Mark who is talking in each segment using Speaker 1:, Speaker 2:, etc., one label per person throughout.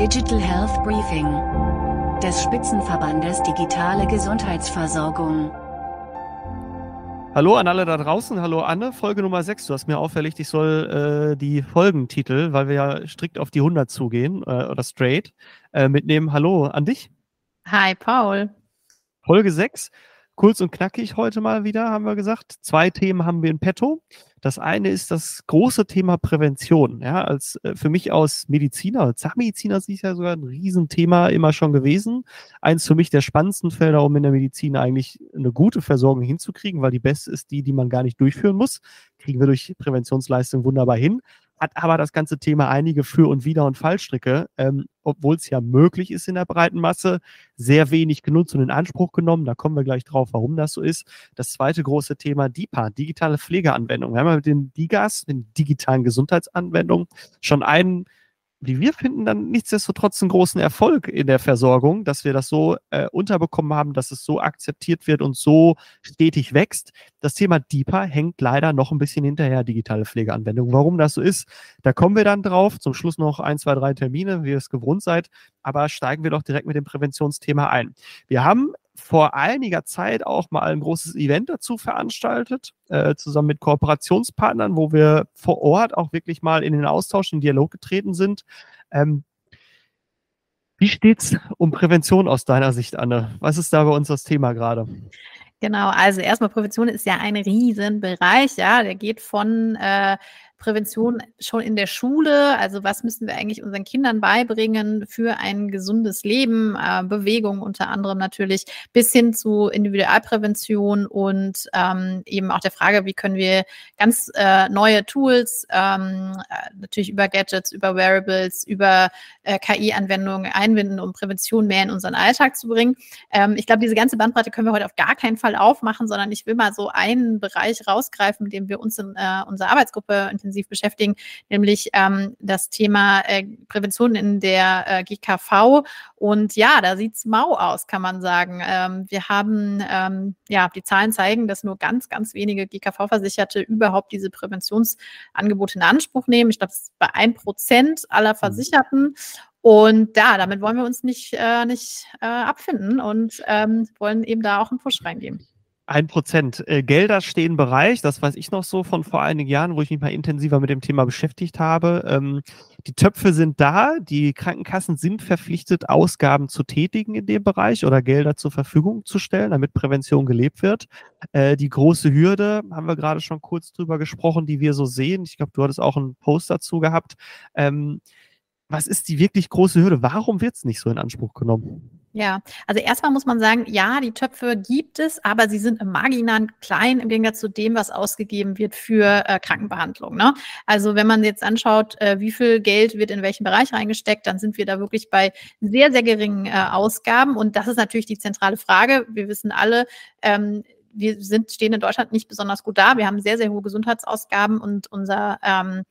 Speaker 1: Digital Health Briefing des Spitzenverbandes Digitale Gesundheitsversorgung.
Speaker 2: Hallo an alle da draußen, hallo Anne, Folge Nummer 6. Du hast mir auffällig, ich soll äh, die Folgentitel, weil wir ja strikt auf die 100 zugehen, äh, oder straight, äh, mitnehmen. Hallo an dich.
Speaker 3: Hi, Paul.
Speaker 2: Folge 6. Kurz und knackig heute mal wieder, haben wir gesagt. Zwei Themen haben wir in petto. Das eine ist das große Thema Prävention. Ja, als äh, für mich aus Mediziner, als es ja sogar ein Riesenthema immer schon gewesen. Eins für mich der spannendsten Felder, um in der Medizin eigentlich eine gute Versorgung hinzukriegen, weil die beste ist die, die man gar nicht durchführen muss. Kriegen wir durch Präventionsleistung wunderbar hin hat aber das ganze Thema einige Für- und Wider- und Fallstricke, ähm, obwohl es ja möglich ist in der breiten Masse, sehr wenig genutzt und in Anspruch genommen. Da kommen wir gleich drauf, warum das so ist. Das zweite große Thema DIPA, digitale Pflegeanwendungen. Wir haben ja mit den DIGAS, den digitalen Gesundheitsanwendungen, schon einen wie wir finden, dann nichtsdestotrotz einen großen Erfolg in der Versorgung, dass wir das so äh, unterbekommen haben, dass es so akzeptiert wird und so stetig wächst. Das Thema DIPA hängt leider noch ein bisschen hinterher, digitale Pflegeanwendungen. Warum das so ist, da kommen wir dann drauf. Zum Schluss noch ein, zwei, drei Termine, wie ihr es gewohnt seid. Aber steigen wir doch direkt mit dem Präventionsthema ein. Wir haben vor einiger Zeit auch mal ein großes Event dazu veranstaltet, äh, zusammen mit Kooperationspartnern, wo wir vor Ort auch wirklich mal in den Austausch, in den Dialog getreten sind. Ähm, wie steht's um Prävention aus deiner Sicht, Anne? Was ist da bei uns das Thema gerade?
Speaker 3: Genau, also erstmal Prävention ist ja ein Riesenbereich, ja, der geht von äh, Prävention schon in der Schule? Also was müssen wir eigentlich unseren Kindern beibringen für ein gesundes Leben, äh, Bewegung unter anderem natürlich, bis hin zu Individualprävention und ähm, eben auch der Frage, wie können wir ganz äh, neue Tools, ähm, äh, natürlich über Gadgets, über Wearables, über äh, KI-Anwendungen einbinden, um Prävention mehr in unseren Alltag zu bringen. Ähm, ich glaube, diese ganze Bandbreite können wir heute auf gar keinen Fall aufmachen, sondern ich will mal so einen Bereich rausgreifen, mit dem wir uns in äh, unserer Arbeitsgruppe intensiv intensiv beschäftigen, nämlich ähm, das Thema äh, Prävention in der äh, GKV. Und ja, da sieht's mau aus, kann man sagen. Ähm, wir haben, ähm, ja, die Zahlen zeigen, dass nur ganz, ganz wenige GKV-Versicherte überhaupt diese Präventionsangebote in Anspruch nehmen. Ich glaube, es ist bei ein Prozent aller mhm. Versicherten. Und ja, damit wollen wir uns nicht, äh, nicht äh, abfinden und ähm, wollen eben da auch einen Push reingeben.
Speaker 2: Ein Prozent. Äh, Gelder stehen bereit, das weiß ich noch so von vor einigen Jahren, wo ich mich mal intensiver mit dem Thema beschäftigt habe. Ähm, die Töpfe sind da, die Krankenkassen sind verpflichtet, Ausgaben zu tätigen in dem Bereich oder Gelder zur Verfügung zu stellen, damit Prävention gelebt wird. Äh, die große Hürde, haben wir gerade schon kurz drüber gesprochen, die wir so sehen. Ich glaube, du hattest auch einen Post dazu gehabt. Ähm, was ist die wirklich große Hürde? Warum wird es nicht so in Anspruch genommen?
Speaker 3: Ja, also erstmal muss man sagen, ja, die Töpfe gibt es, aber sie sind im Marginalen klein im Gegensatz zu dem, was ausgegeben wird für äh, Krankenbehandlung. Ne? Also wenn man jetzt anschaut, äh, wie viel Geld wird in welchen Bereich reingesteckt, dann sind wir da wirklich bei sehr, sehr geringen äh, Ausgaben. Und das ist natürlich die zentrale Frage. Wir wissen alle, ähm, wir sind, stehen in Deutschland nicht besonders gut da. Wir haben sehr, sehr hohe Gesundheitsausgaben und unser ähm,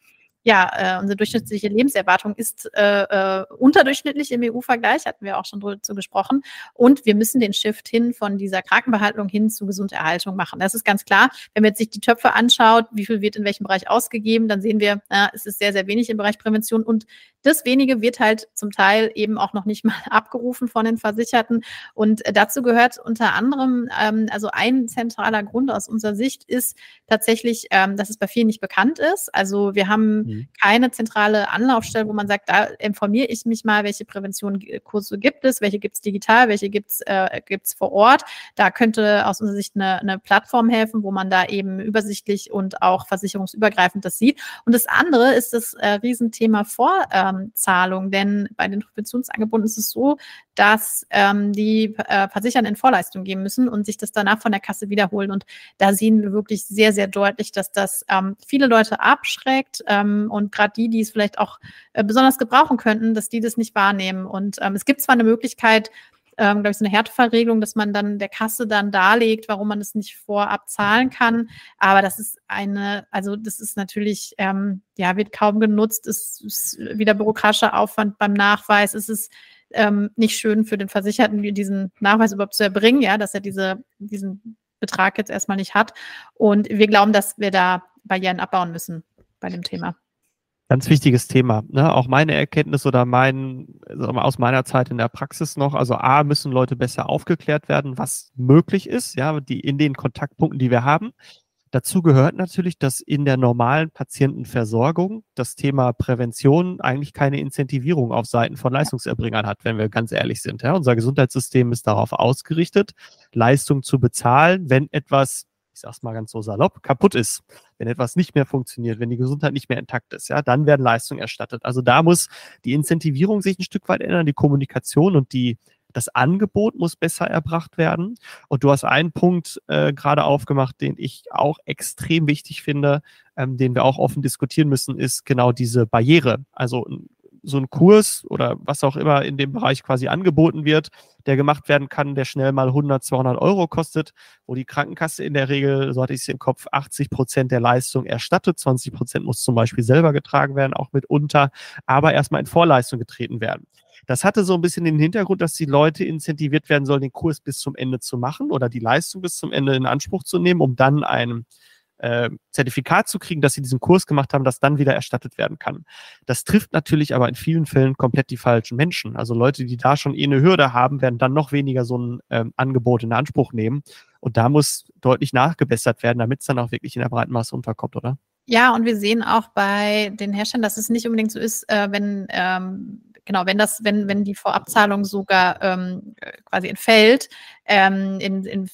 Speaker 3: ja, äh, unsere durchschnittliche Lebenserwartung ist äh, äh, unterdurchschnittlich im EU-Vergleich, hatten wir auch schon dazu gesprochen. Und wir müssen den Shift hin von dieser Krankenbehandlung hin zu Gesunderhaltung machen. Das ist ganz klar. Wenn man jetzt sich die Töpfe anschaut, wie viel wird in welchem Bereich ausgegeben, dann sehen wir, äh, es ist sehr, sehr wenig im Bereich Prävention und das wenige wird halt zum Teil eben auch noch nicht mal abgerufen von den Versicherten. Und äh, dazu gehört unter anderem, ähm, also ein zentraler Grund aus unserer Sicht ist tatsächlich, ähm, dass es bei vielen nicht bekannt ist. Also wir haben mhm. keine zentrale Anlaufstelle, wo man sagt, da informiere ich mich mal, welche Präventionskurse gibt es, welche gibt es digital, welche gibt es äh, gibt's vor Ort. Da könnte aus unserer Sicht eine, eine Plattform helfen, wo man da eben übersichtlich und auch versicherungsübergreifend das sieht. Und das andere ist das äh, Riesenthema vor äh, ähm, Zahlung. Denn bei den Präventionsangeboten ist es so, dass ähm, die äh, Versichern in Vorleistung gehen müssen und sich das danach von der Kasse wiederholen. Und da sehen wir wirklich sehr, sehr deutlich, dass das ähm, viele Leute abschreckt ähm, und gerade die, die es vielleicht auch äh, besonders gebrauchen könnten, dass die das nicht wahrnehmen. Und ähm, es gibt zwar eine Möglichkeit, ähm, glaube ich, so eine Härtefallregelung, dass man dann der Kasse dann darlegt, warum man es nicht vorab zahlen kann. Aber das ist eine, also das ist natürlich, ähm, ja, wird kaum genutzt, es ist wieder bürokratischer Aufwand beim Nachweis, es ist ähm, nicht schön für den Versicherten, diesen Nachweis überhaupt zu erbringen, ja, dass er diese, diesen Betrag jetzt erstmal nicht hat. Und wir glauben, dass wir da Barrieren abbauen müssen bei dem Thema.
Speaker 2: Ganz wichtiges Thema. Ne? Auch meine Erkenntnis oder mein, aus meiner Zeit in der Praxis noch, also A, müssen Leute besser aufgeklärt werden, was möglich ist, ja, die in den Kontaktpunkten, die wir haben. Dazu gehört natürlich, dass in der normalen Patientenversorgung das Thema Prävention eigentlich keine Incentivierung auf Seiten von Leistungserbringern hat, wenn wir ganz ehrlich sind. Ja, unser Gesundheitssystem ist darauf ausgerichtet, Leistung zu bezahlen, wenn etwas ich sag's mal ganz so salopp, kaputt ist, wenn etwas nicht mehr funktioniert, wenn die Gesundheit nicht mehr intakt ist, ja, dann werden Leistungen erstattet. Also da muss die Incentivierung sich ein Stück weit ändern, die Kommunikation und die das Angebot muss besser erbracht werden. Und du hast einen Punkt äh, gerade aufgemacht, den ich auch extrem wichtig finde, ähm, den wir auch offen diskutieren müssen, ist genau diese Barriere. Also so ein Kurs oder was auch immer in dem Bereich quasi angeboten wird, der gemacht werden kann, der schnell mal 100, 200 Euro kostet, wo die Krankenkasse in der Regel, so hatte ich es im Kopf, 80 Prozent der Leistung erstattet, 20 Prozent muss zum Beispiel selber getragen werden, auch mitunter, aber erstmal in Vorleistung getreten werden. Das hatte so ein bisschen den Hintergrund, dass die Leute incentiviert werden sollen, den Kurs bis zum Ende zu machen oder die Leistung bis zum Ende in Anspruch zu nehmen, um dann einen äh, Zertifikat zu kriegen, dass sie diesen Kurs gemacht haben, das dann wieder erstattet werden kann. Das trifft natürlich aber in vielen Fällen komplett die falschen Menschen. Also Leute, die da schon eh eine Hürde haben, werden dann noch weniger so ein ähm, Angebot in Anspruch nehmen. Und da muss deutlich nachgebessert werden, damit es dann auch wirklich in der breiten Masse unterkommt, oder?
Speaker 3: Ja, und wir sehen auch bei den Herstellern, dass es nicht unbedingt so ist, äh, wenn ähm, genau, wenn das, wenn, wenn die Vorabzahlung sogar ähm, quasi entfällt, ähm, in, in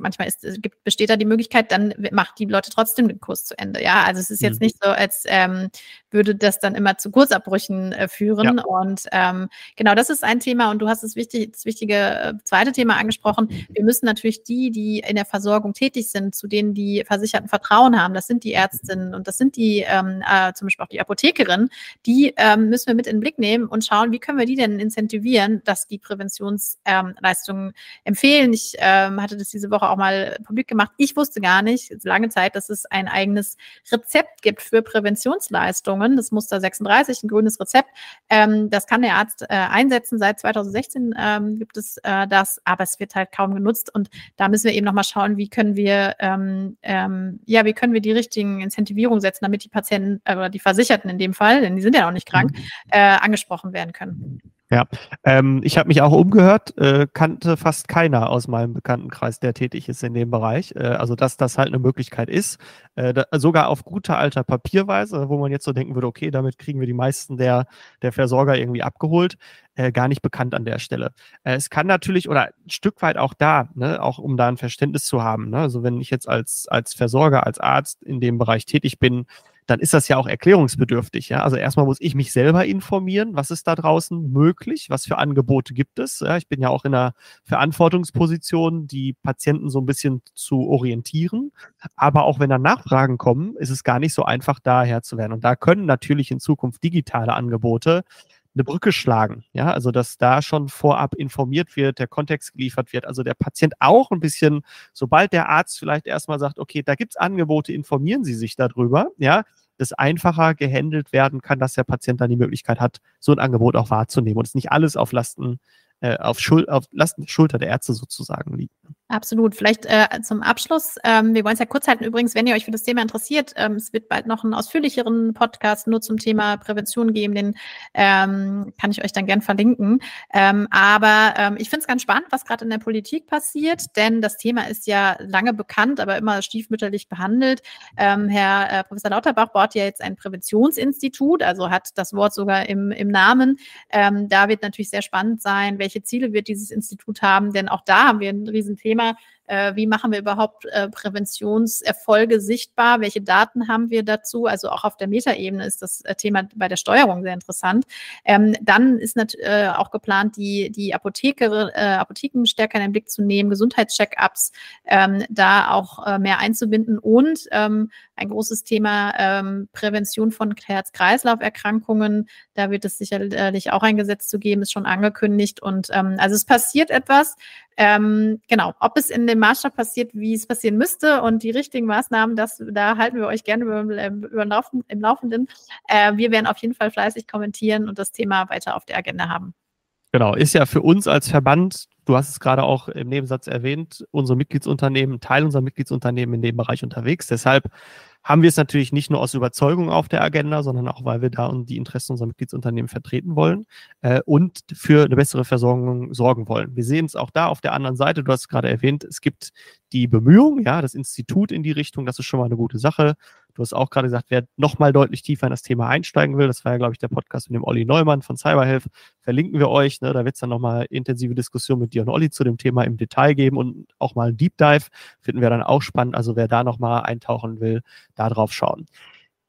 Speaker 3: manchmal ist, gibt, besteht da die Möglichkeit, dann macht die Leute trotzdem den Kurs zu Ende. Ja, also es ist jetzt mhm. nicht so, als ähm, würde das dann immer zu Kursabbrüchen äh, führen. Ja. Und ähm, genau, das ist ein Thema. Und du hast das, wichtig, das wichtige äh, zweite Thema angesprochen. Wir müssen natürlich die, die in der Versorgung tätig sind, zu denen die Versicherten Vertrauen haben, das sind die Ärztinnen und das sind die ähm, äh, zum Beispiel auch die Apothekerin, die ähm, müssen wir mit in den Blick nehmen und schauen, wie können wir die denn incentivieren, dass die Präventionsleistungen ähm, empfehlen. Ich ähm, hatte das diese Woche auch mal publik gemacht. Ich wusste gar nicht, lange Zeit, dass es ein eigenes Rezept gibt für Präventionsleistungen. Das Muster 36, ein grünes Rezept. Ähm, das kann der Arzt äh, einsetzen. Seit 2016 ähm, gibt es äh, das, aber es wird halt kaum genutzt. Und da müssen wir eben nochmal schauen, wie können wir, ähm, ähm, ja, wie können wir die richtigen Incentivierungen setzen, damit die Patienten äh, oder die Versicherten in dem Fall, denn die sind ja auch nicht krank, mhm. äh, angesprochen werden können.
Speaker 2: Ja, ähm, ich habe mich auch umgehört, äh, kannte fast keiner aus meinem Bekanntenkreis, der tätig ist in dem Bereich. Äh, also, dass das halt eine Möglichkeit ist, äh, da, sogar auf gute alter Papierweise, wo man jetzt so denken würde, okay, damit kriegen wir die meisten der, der Versorger irgendwie abgeholt, äh, gar nicht bekannt an der Stelle. Äh, es kann natürlich, oder ein Stück weit auch da, ne, auch um da ein Verständnis zu haben. Ne? Also, wenn ich jetzt als, als Versorger, als Arzt in dem Bereich tätig bin, dann ist das ja auch erklärungsbedürftig. Ja? Also erstmal muss ich mich selber informieren, was ist da draußen möglich, was für Angebote gibt es. Ja? Ich bin ja auch in einer Verantwortungsposition, die Patienten so ein bisschen zu orientieren. Aber auch wenn da Nachfragen kommen, ist es gar nicht so einfach, daher zu werden. Und da können natürlich in Zukunft digitale Angebote eine Brücke schlagen. Ja, also dass da schon vorab informiert wird, der Kontext geliefert wird, also der Patient auch ein bisschen, sobald der Arzt vielleicht erstmal sagt, okay, da gibt's Angebote, informieren Sie sich darüber, ja, das einfacher gehandelt werden kann, dass der Patient dann die Möglichkeit hat, so ein Angebot auch wahrzunehmen und es nicht alles auf Lasten, äh, auf, Schul auf Lasten Schulter der Ärzte sozusagen liegt.
Speaker 3: Absolut. Vielleicht äh, zum Abschluss. Ähm, wir wollen es ja kurz halten. Übrigens, wenn ihr euch für das Thema interessiert, ähm, es wird bald noch einen ausführlicheren Podcast nur zum Thema Prävention geben. Den ähm, kann ich euch dann gern verlinken. Ähm, aber ähm, ich finde es ganz spannend, was gerade in der Politik passiert, denn das Thema ist ja lange bekannt, aber immer stiefmütterlich behandelt. Ähm, Herr äh, Professor Lauterbach baut ja jetzt ein Präventionsinstitut, also hat das Wort sogar im, im Namen. Ähm, da wird natürlich sehr spannend sein, welche Ziele wird dieses Institut haben, denn auch da haben wir ein Riesenthema Thema, äh, wie machen wir überhaupt äh, Präventionserfolge sichtbar, welche Daten haben wir dazu, also auch auf der Metaebene ist das äh, Thema bei der Steuerung sehr interessant. Ähm, dann ist äh, auch geplant, die, die Apotheke, äh, Apotheken stärker in den Blick zu nehmen, Gesundheitscheck-ups ähm, da auch äh, mehr einzubinden und ähm, ein großes Thema ähm, Prävention von Herz-Kreislauf-Erkrankungen. Da wird es sicherlich auch ein Gesetz zu geben, ist schon angekündigt. Und ähm, also es passiert etwas. Ähm, genau, ob es in dem Maßstab passiert, wie es passieren müsste und die richtigen Maßnahmen, das, da halten wir euch gerne über, über Laufen, im Laufenden. Äh, wir werden auf jeden Fall fleißig kommentieren und das Thema weiter auf der Agenda haben.
Speaker 2: Genau, ist ja für uns als Verband du hast es gerade auch im Nebensatz erwähnt, unsere Mitgliedsunternehmen, Teil unserer Mitgliedsunternehmen in dem Bereich unterwegs. Deshalb haben wir es natürlich nicht nur aus Überzeugung auf der Agenda, sondern auch, weil wir da die Interessen unserer Mitgliedsunternehmen vertreten wollen äh, und für eine bessere Versorgung sorgen wollen. Wir sehen es auch da auf der anderen Seite. Du hast es gerade erwähnt, es gibt die Bemühung, ja, das Institut in die Richtung, das ist schon mal eine gute Sache. Du hast auch gerade gesagt, wer nochmal deutlich tiefer in das Thema einsteigen will, das war ja, glaube ich, der Podcast mit dem Olli Neumann von Cyberhealth, verlinken wir euch. Ne? Da wird es dann nochmal intensive Diskussionen mit dir und Olli zu dem Thema im Detail geben und auch mal ein Deep Dive. Finden wir dann auch spannend. Also wer da nochmal eintauchen will, da drauf schauen.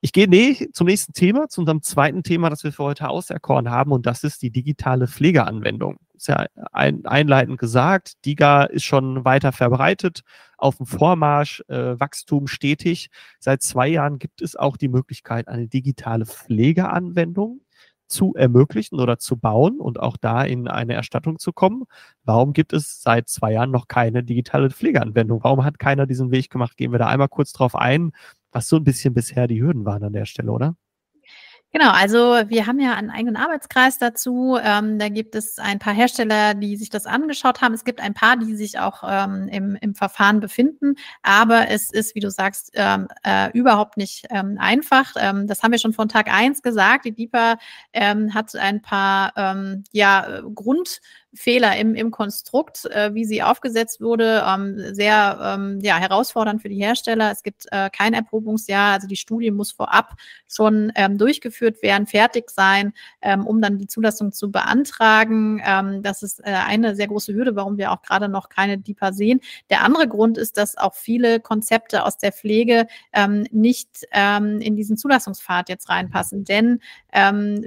Speaker 2: Ich gehe nee, zum nächsten Thema, zu unserem zweiten Thema, das wir für heute auserkoren haben, und das ist die digitale Pflegeanwendung. Ist ja ein, einleitend gesagt, DIGA ist schon weiter verbreitet, auf dem Vormarsch, äh, Wachstum stetig. Seit zwei Jahren gibt es auch die Möglichkeit, eine digitale Pflegeanwendung zu ermöglichen oder zu bauen und auch da in eine Erstattung zu kommen. Warum gibt es seit zwei Jahren noch keine digitale Pflegeanwendung? Warum hat keiner diesen Weg gemacht? Gehen wir da einmal kurz drauf ein, was so ein bisschen bisher die Hürden waren an der Stelle, oder?
Speaker 3: Genau, also wir haben ja einen eigenen Arbeitskreis dazu. Ähm, da gibt es ein paar Hersteller, die sich das angeschaut haben. Es gibt ein paar, die sich auch ähm, im, im Verfahren befinden. Aber es ist, wie du sagst, ähm, äh, überhaupt nicht ähm, einfach. Ähm, das haben wir schon von Tag eins gesagt. Die DIPA ähm, hat ein paar ja, Grund Fehler im, im Konstrukt, äh, wie sie aufgesetzt wurde, ähm, sehr ähm, ja, herausfordernd für die Hersteller. Es gibt äh, kein Erprobungsjahr, also die Studie muss vorab schon ähm, durchgeführt werden, fertig sein, ähm, um dann die Zulassung zu beantragen. Ähm, das ist äh, eine sehr große Hürde, warum wir auch gerade noch keine DIPA sehen. Der andere Grund ist, dass auch viele Konzepte aus der Pflege ähm, nicht in diesen Zulassungspfad jetzt reinpassen, denn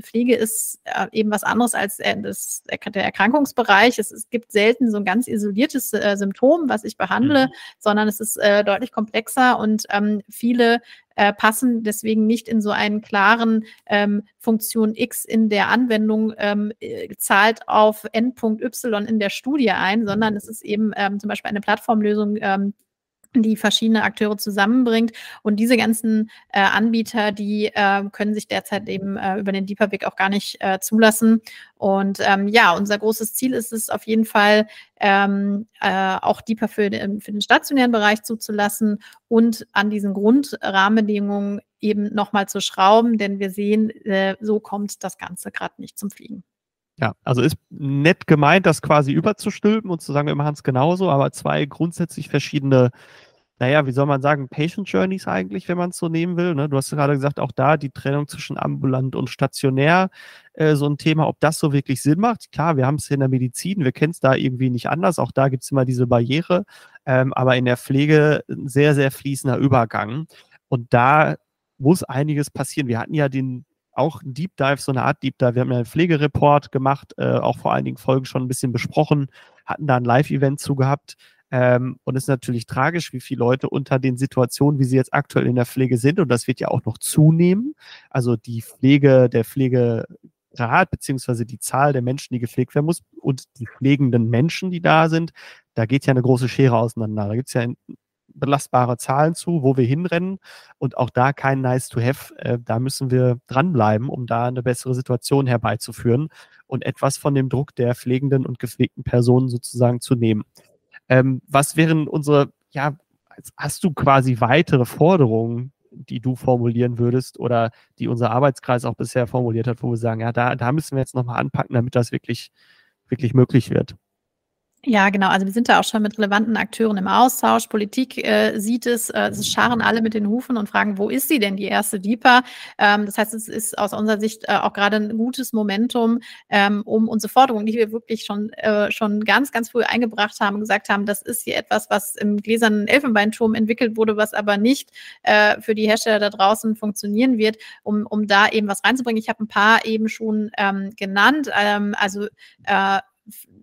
Speaker 3: Pflege ist äh, eben was anderes als äh, das, der Erkrankungs Bereich. Es, es gibt selten so ein ganz isoliertes äh, Symptom, was ich behandle, mhm. sondern es ist äh, deutlich komplexer und ähm, viele äh, passen deswegen nicht in so einen klaren ähm, Funktion X in der Anwendung ähm, äh, zahlt auf Endpunkt Y in der Studie ein, sondern es ist eben ähm, zum Beispiel eine Plattformlösung, ähm, die verschiedene Akteure zusammenbringt. Und diese ganzen äh, Anbieter, die äh, können sich derzeit eben äh, über den Deeper Big auch gar nicht äh, zulassen. Und ähm, ja, unser großes Ziel ist es auf jeden Fall, ähm, äh, auch Deeper für den, für den stationären Bereich zuzulassen und an diesen Grundrahmenbedingungen eben nochmal zu schrauben, denn wir sehen, äh, so kommt das Ganze gerade nicht zum Fliegen.
Speaker 2: Ja, also ist nett gemeint, das quasi überzustülpen und zu sagen, wir machen es genauso, aber zwei grundsätzlich verschiedene, naja, wie soll man sagen, Patient Journeys eigentlich, wenn man es so nehmen will. Ne? Du hast gerade gesagt, auch da die Trennung zwischen ambulant und stationär, äh, so ein Thema, ob das so wirklich Sinn macht. Klar, wir haben es in der Medizin, wir kennen es da irgendwie nicht anders, auch da gibt es immer diese Barriere, ähm, aber in der Pflege ein sehr, sehr fließender Übergang. Und da muss einiges passieren. Wir hatten ja den auch ein Deep Dive, so eine Art Deep Dive. Wir haben ja einen Pflegereport gemacht, äh, auch vor einigen Folgen schon ein bisschen besprochen, hatten da ein Live-Event zu gehabt. Ähm, und es ist natürlich tragisch, wie viele Leute unter den Situationen, wie sie jetzt aktuell in der Pflege sind, und das wird ja auch noch zunehmen. Also die Pflege, der Pflegegrad, beziehungsweise die Zahl der Menschen, die gepflegt werden muss, und die pflegenden Menschen, die da sind, da geht ja eine große Schere auseinander. Da gibt es ja belastbare Zahlen zu, wo wir hinrennen und auch da kein Nice to Have. Äh, da müssen wir dranbleiben, um da eine bessere Situation herbeizuführen und etwas von dem Druck der pflegenden und gepflegten Personen sozusagen zu nehmen. Ähm, was wären unsere, ja, hast du quasi weitere Forderungen, die du formulieren würdest oder die unser Arbeitskreis auch bisher formuliert hat, wo wir sagen, ja, da, da müssen wir jetzt nochmal anpacken, damit das wirklich, wirklich möglich wird?
Speaker 3: Ja, genau. Also wir sind da auch schon mit relevanten Akteuren im Austausch. Politik äh, sieht es, äh, es scharen alle mit den Hufen und fragen, wo ist sie denn, die erste DIPA? Ähm, das heißt, es ist aus unserer Sicht äh, auch gerade ein gutes Momentum, ähm, um unsere Forderungen, die wir wirklich schon, äh, schon ganz, ganz früh eingebracht haben gesagt haben, das ist hier etwas, was im gläsernen Elfenbeinturm entwickelt wurde, was aber nicht äh, für die Hersteller da draußen funktionieren wird, um, um da eben was reinzubringen. Ich habe ein paar eben schon ähm, genannt. Ähm, also äh,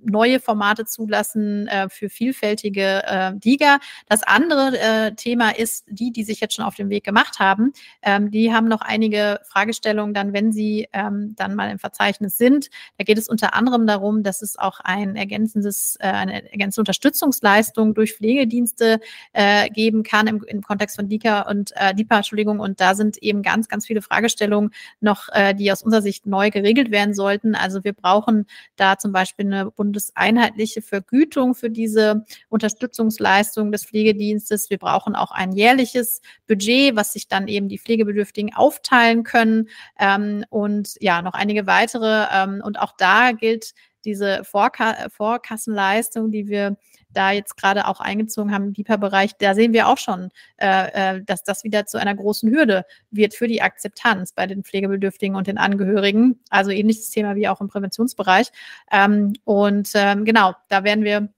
Speaker 3: neue Formate zulassen äh, für vielfältige äh, Liga. Das andere äh, Thema ist, die, die sich jetzt schon auf den Weg gemacht haben, ähm, die haben noch einige Fragestellungen dann, wenn sie ähm, dann mal im Verzeichnis sind. Da geht es unter anderem darum, dass es auch ein ergänzendes, äh, eine ergänzende Unterstützungsleistung durch Pflegedienste äh, geben kann im, im Kontext von DIKA und äh, DIPA, Entschuldigung. Und da sind eben ganz, ganz viele Fragestellungen noch, äh, die aus unserer Sicht neu geregelt werden sollten. Also wir brauchen da zum Beispiel eine Bundes bundeseinheitliche Vergütung für diese Unterstützungsleistung des Pflegedienstes. Wir brauchen auch ein jährliches Budget, was sich dann eben die Pflegebedürftigen aufteilen können. Ähm, und ja, noch einige weitere. Ähm, und auch da gilt diese Vorka Vorkassenleistung, die wir da jetzt gerade auch eingezogen haben im DIPA-Bereich, da sehen wir auch schon, äh, äh, dass das wieder zu einer großen Hürde wird für die Akzeptanz bei den Pflegebedürftigen und den Angehörigen. Also ähnliches Thema wie auch im Präventionsbereich. Ähm, und ähm, genau, da werden wir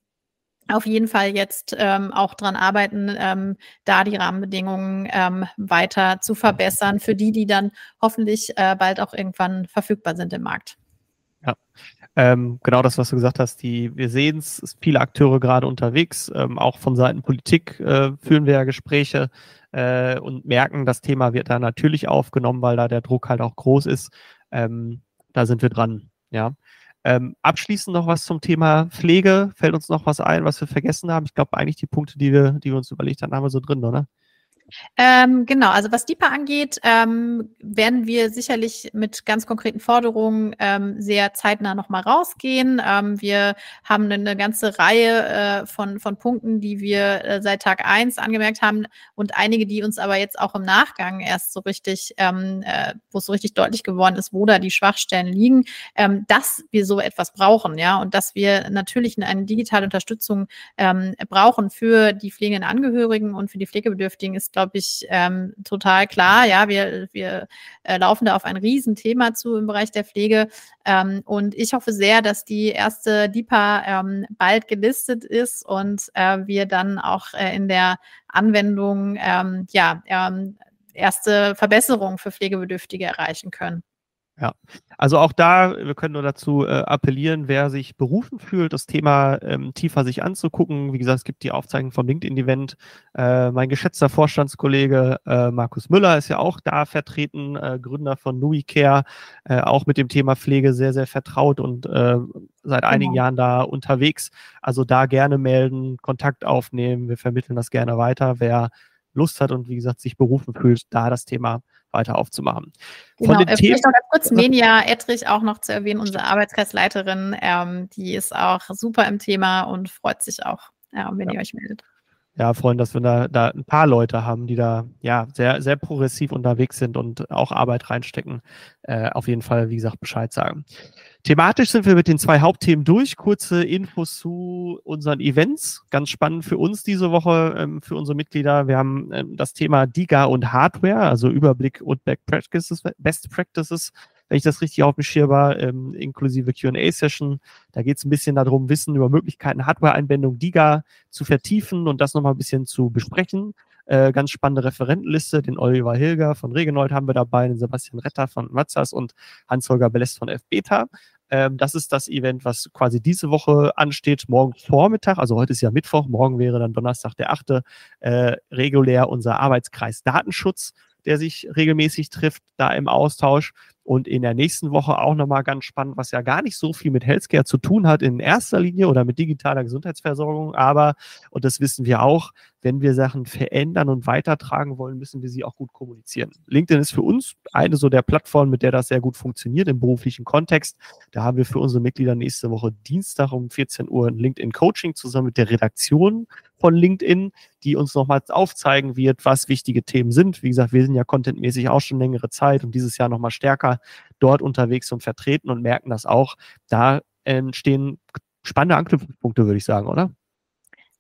Speaker 3: auf jeden Fall jetzt ähm, auch dran arbeiten, ähm, da die Rahmenbedingungen ähm, weiter zu verbessern für die, die dann hoffentlich äh, bald auch irgendwann verfügbar sind im Markt.
Speaker 2: Ja, ähm, genau das, was du gesagt hast, die, wir sehen es, viele Akteure gerade unterwegs, ähm, auch von Seiten Politik äh, führen wir ja Gespräche äh, und merken, das Thema wird da natürlich aufgenommen, weil da der Druck halt auch groß ist. Ähm, da sind wir dran, ja. Ähm, abschließend noch was zum Thema Pflege. Fällt uns noch was ein, was wir vergessen haben? Ich glaube, eigentlich die Punkte, die wir, die wir uns überlegt haben, haben wir so drin, oder?
Speaker 3: Ähm, genau, also was DIPA angeht, ähm, werden wir sicherlich mit ganz konkreten Forderungen ähm, sehr zeitnah nochmal rausgehen. Ähm, wir haben eine ganze Reihe äh, von, von Punkten, die wir äh, seit Tag eins angemerkt haben und einige, die uns aber jetzt auch im Nachgang erst so richtig, ähm, äh, wo es so richtig deutlich geworden ist, wo da die Schwachstellen liegen, ähm, dass wir so etwas brauchen, ja, und dass wir natürlich eine, digitale Unterstützung brauchen für die pflegenden Angehörigen und für die Pflegebedürftigen ist glaube ich, ähm, total klar. Ja, wir, wir äh, laufen da auf ein Riesenthema zu im Bereich der Pflege. Ähm, und ich hoffe sehr, dass die erste DIPA ähm, bald gelistet ist und äh, wir dann auch äh, in der Anwendung ähm, ja, ähm, erste Verbesserungen für Pflegebedürftige erreichen können.
Speaker 2: Ja, also auch da, wir können nur dazu äh, appellieren, wer sich berufen fühlt, das Thema ähm, tiefer sich anzugucken. Wie gesagt, es gibt die Aufzeichnung vom LinkedIn-Event. Äh, mein geschätzter Vorstandskollege äh, Markus Müller ist ja auch da vertreten, äh, Gründer von NuiCare, äh, auch mit dem Thema Pflege sehr, sehr vertraut und äh, seit genau. einigen Jahren da unterwegs. Also da gerne melden, Kontakt aufnehmen. Wir vermitteln das gerne weiter. Wer Lust hat und wie gesagt sich berufen fühlt, da das Thema weiter aufzumachen.
Speaker 3: Genau, Von den äh, vielleicht noch ganz kurz Menia Ettrich auch noch zu erwähnen, unsere Arbeitskreisleiterin, ähm, die ist auch super im Thema und freut sich auch, ja, wenn ja. ihr euch meldet.
Speaker 2: Ja, freuen, dass wir da, da ein paar Leute haben, die da ja sehr, sehr progressiv unterwegs sind und auch Arbeit reinstecken. Äh, auf jeden Fall, wie gesagt, Bescheid sagen. Thematisch sind wir mit den zwei Hauptthemen durch. Kurze Infos zu unseren Events. Ganz spannend für uns diese Woche, ähm, für unsere Mitglieder. Wir haben ähm, das Thema DIGA und Hardware, also Überblick und Best Practices, Best Practices wenn ich das richtig auf dem Schirm war, ähm, inklusive QA-Session. Da geht es ein bisschen darum, Wissen über Möglichkeiten, Hardware-Einbindung DIGA zu vertiefen und das nochmal ein bisschen zu besprechen. Äh, ganz spannende Referentenliste. Den Oliver Hilger von Regenold haben wir dabei, den Sebastian Retter von Matzas und Hans-Holger Belest von FBeta. Ähm, das ist das Event, was quasi diese Woche ansteht, morgen Vormittag. Also heute ist ja Mittwoch, morgen wäre dann Donnerstag der 8. Äh, regulär unser Arbeitskreis Datenschutz, der sich regelmäßig trifft, da im Austausch. Und in der nächsten Woche auch nochmal ganz spannend, was ja gar nicht so viel mit Healthcare zu tun hat in erster Linie oder mit digitaler Gesundheitsversorgung. Aber, und das wissen wir auch, wenn wir Sachen verändern und weitertragen wollen, müssen wir sie auch gut kommunizieren. LinkedIn ist für uns eine so der Plattformen, mit der das sehr gut funktioniert im beruflichen Kontext. Da haben wir für unsere Mitglieder nächste Woche Dienstag um 14 Uhr ein LinkedIn Coaching zusammen mit der Redaktion von LinkedIn, die uns nochmal aufzeigen wird, was wichtige Themen sind. Wie gesagt, wir sind ja contentmäßig auch schon längere Zeit und dieses Jahr nochmal stärker dort unterwegs und vertreten und merken das auch. Da entstehen spannende Anknüpfungspunkte, würde ich sagen, oder?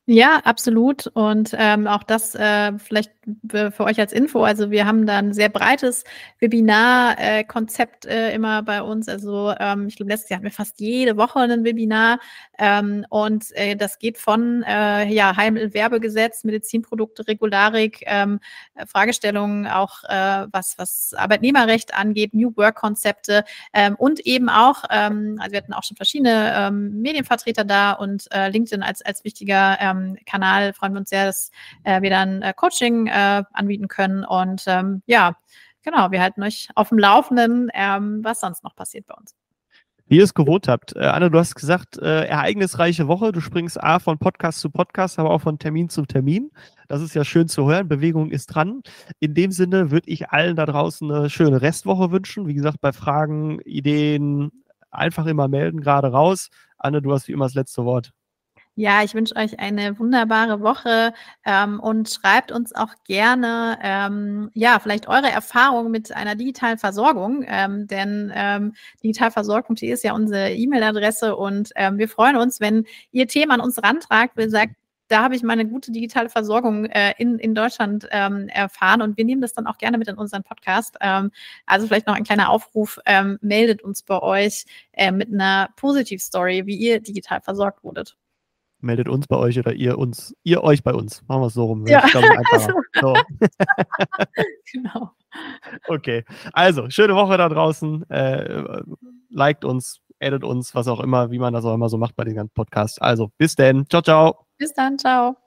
Speaker 3: Ja, absolut. Und ähm, auch das äh, vielleicht für euch als Info. Also wir haben da ein sehr breites Webinar-Konzept äh, äh, immer bei uns. Also ähm, ich glaube, letztes Jahr hatten wir fast jede Woche ein Webinar. Ähm, und äh, das geht von äh, ja, Heilmittelwerbegesetz, Medizinprodukte, Regularik, ähm, Fragestellungen auch, äh, was, was Arbeitnehmerrecht angeht, New Work-Konzepte ähm, und eben auch, ähm, also wir hatten auch schon verschiedene ähm, Medienvertreter da und äh, LinkedIn als, als wichtiger ähm, Kanal freuen wir uns sehr, dass äh, wir dann äh, Coaching äh, anbieten können. Und ähm, ja, genau, wir halten euch auf dem Laufenden, ähm, was sonst noch passiert bei uns.
Speaker 2: Wie ihr es gewohnt habt. Äh, Anne, du hast gesagt, äh, ereignisreiche Woche. Du springst A von Podcast zu Podcast, aber auch von Termin zu Termin. Das ist ja schön zu hören. Bewegung ist dran. In dem Sinne würde ich allen da draußen eine schöne Restwoche wünschen. Wie gesagt, bei Fragen, Ideen, einfach immer melden, gerade raus. Anne, du hast wie immer das letzte Wort.
Speaker 3: Ja, ich wünsche euch eine wunderbare Woche ähm, und schreibt uns auch gerne, ähm, ja, vielleicht eure Erfahrungen mit einer digitalen Versorgung, ähm, denn ähm, digitalversorgt.de ist ja unsere E-Mail-Adresse und ähm, wir freuen uns, wenn ihr Themen an uns rantragt, ihr sagt, da habe ich meine gute digitale Versorgung äh, in, in Deutschland ähm, erfahren und wir nehmen das dann auch gerne mit in unseren Podcast. Ähm, also vielleicht noch ein kleiner Aufruf, ähm, meldet uns bei euch äh, mit einer Positiv-Story, wie ihr digital versorgt wurdet
Speaker 2: meldet uns bei euch oder ihr uns, ihr euch bei uns. Machen wir es so rum.
Speaker 3: Ja.
Speaker 2: Also. So. genau. Okay. Also, schöne Woche da draußen. Äh, liked uns, addet uns, was auch immer, wie man das auch immer so macht bei den ganzen Podcasts. Also, bis denn. Ciao, ciao.
Speaker 3: Bis dann. Ciao.